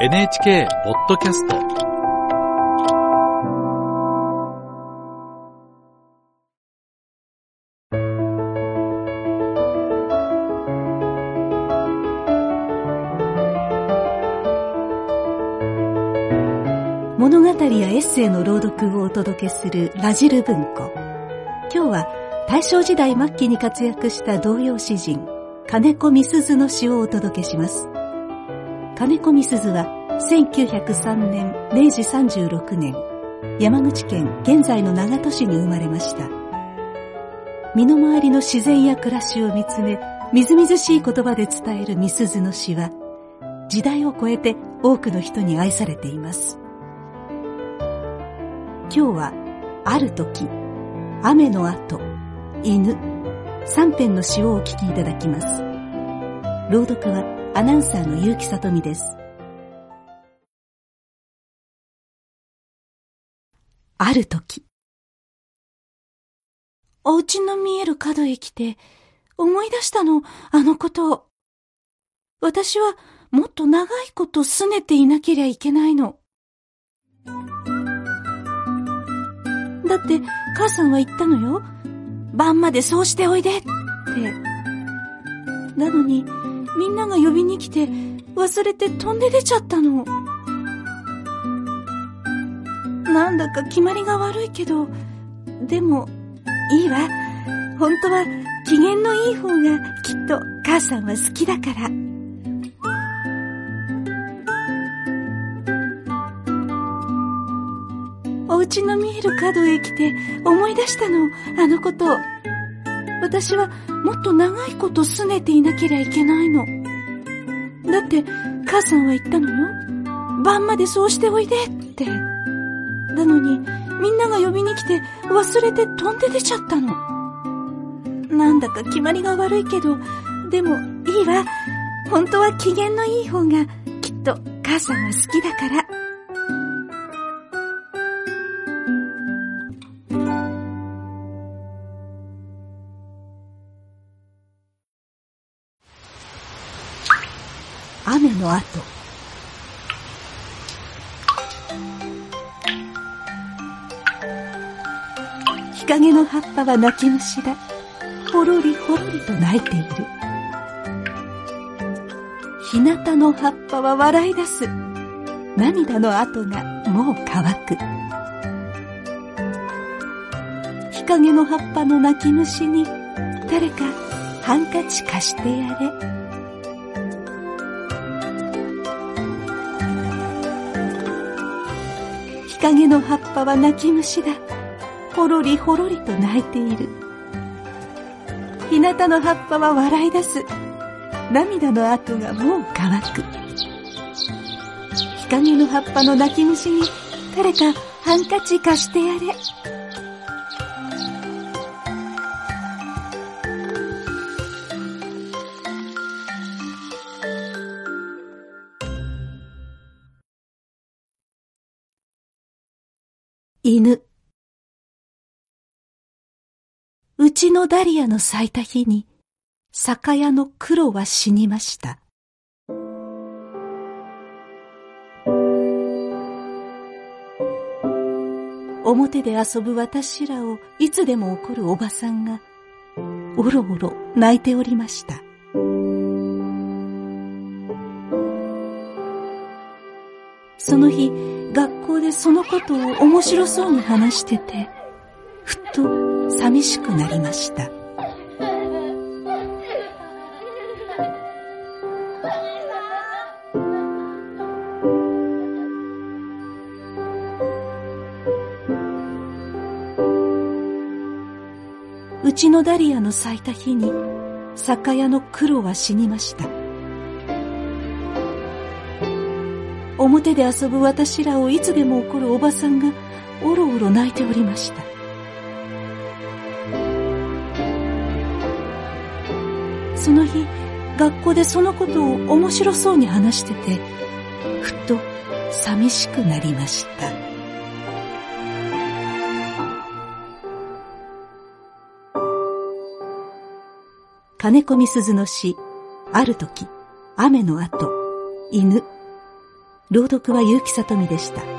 NHK ポッドキャスト。物語やエッセイの朗読をお届けするラジル文庫。今日は大正時代末期に活躍した童謡詩人金子みすずの詩をお届けします。金子みすずは1903年明治36年山口県現在の長門市に生まれました。身の回りの自然や暮らしを見つめみずみずしい言葉で伝えるみすずの詩は時代を超えて多くの人に愛されています。今日はある時雨の後犬三編の詩をお聞きいただきます。朗読はアナウンサーの結城さとみですある時お家の見える角へ来て思い出したのあのことを私はもっと長いこと拗ねていなけりゃいけないのだって母さんは言ったのよ。晩までそうしておいでって。なのに、みんなが呼びに来て、忘れて飛んで出ちゃったの。なんだか決まりが悪いけど、でも、いいわ。本当は機嫌のいい方がきっと母さんは好きだから。お家の見える角へ来て思い出したの、あのことを。私はもっと長いこと拗ねていなけりゃいけないの。だって母さんは言ったのよ。晩までそうしておいでって。なのにみんなが呼びに来て忘れて飛んで出ちゃったの。なんだか決まりが悪いけど、でもいいわ。本当は機嫌のいい方がきっと母さんは好きだから。雨の後。日陰の葉っぱは泣き虫だ。ほろりほろりと泣いている。日向の葉っぱは笑い出す。涙の跡がもう乾く。日陰の葉っぱの泣き虫に誰かハンカチ貸してやれ。日陰の葉っぱは泣き虫だ。ほろりほろりと泣いている。日向の葉っぱは笑い出す。涙の跡がもう乾く。日陰の葉っぱの泣き虫に誰かハンカチ貸してやれ。犬。うちのダリアの咲いた日に、酒屋の黒は死にました。表で遊ぶ私らをいつでも怒るおばさんが、おろおろ泣いておりました。その日、学校でそのことを面白そうに話してて、ふっと寂しくなりました。うちのダリアの咲いた日に酒屋の黒は死にました。表で遊ぶ私らをいつでも怒るおばさんがおろおろ泣いておりました。その日、学校でそのことを面白そうに話してて、ふっと寂しくなりました。金子みすずの詩、ある時、雨の後、犬。朗読は結城さとみでした。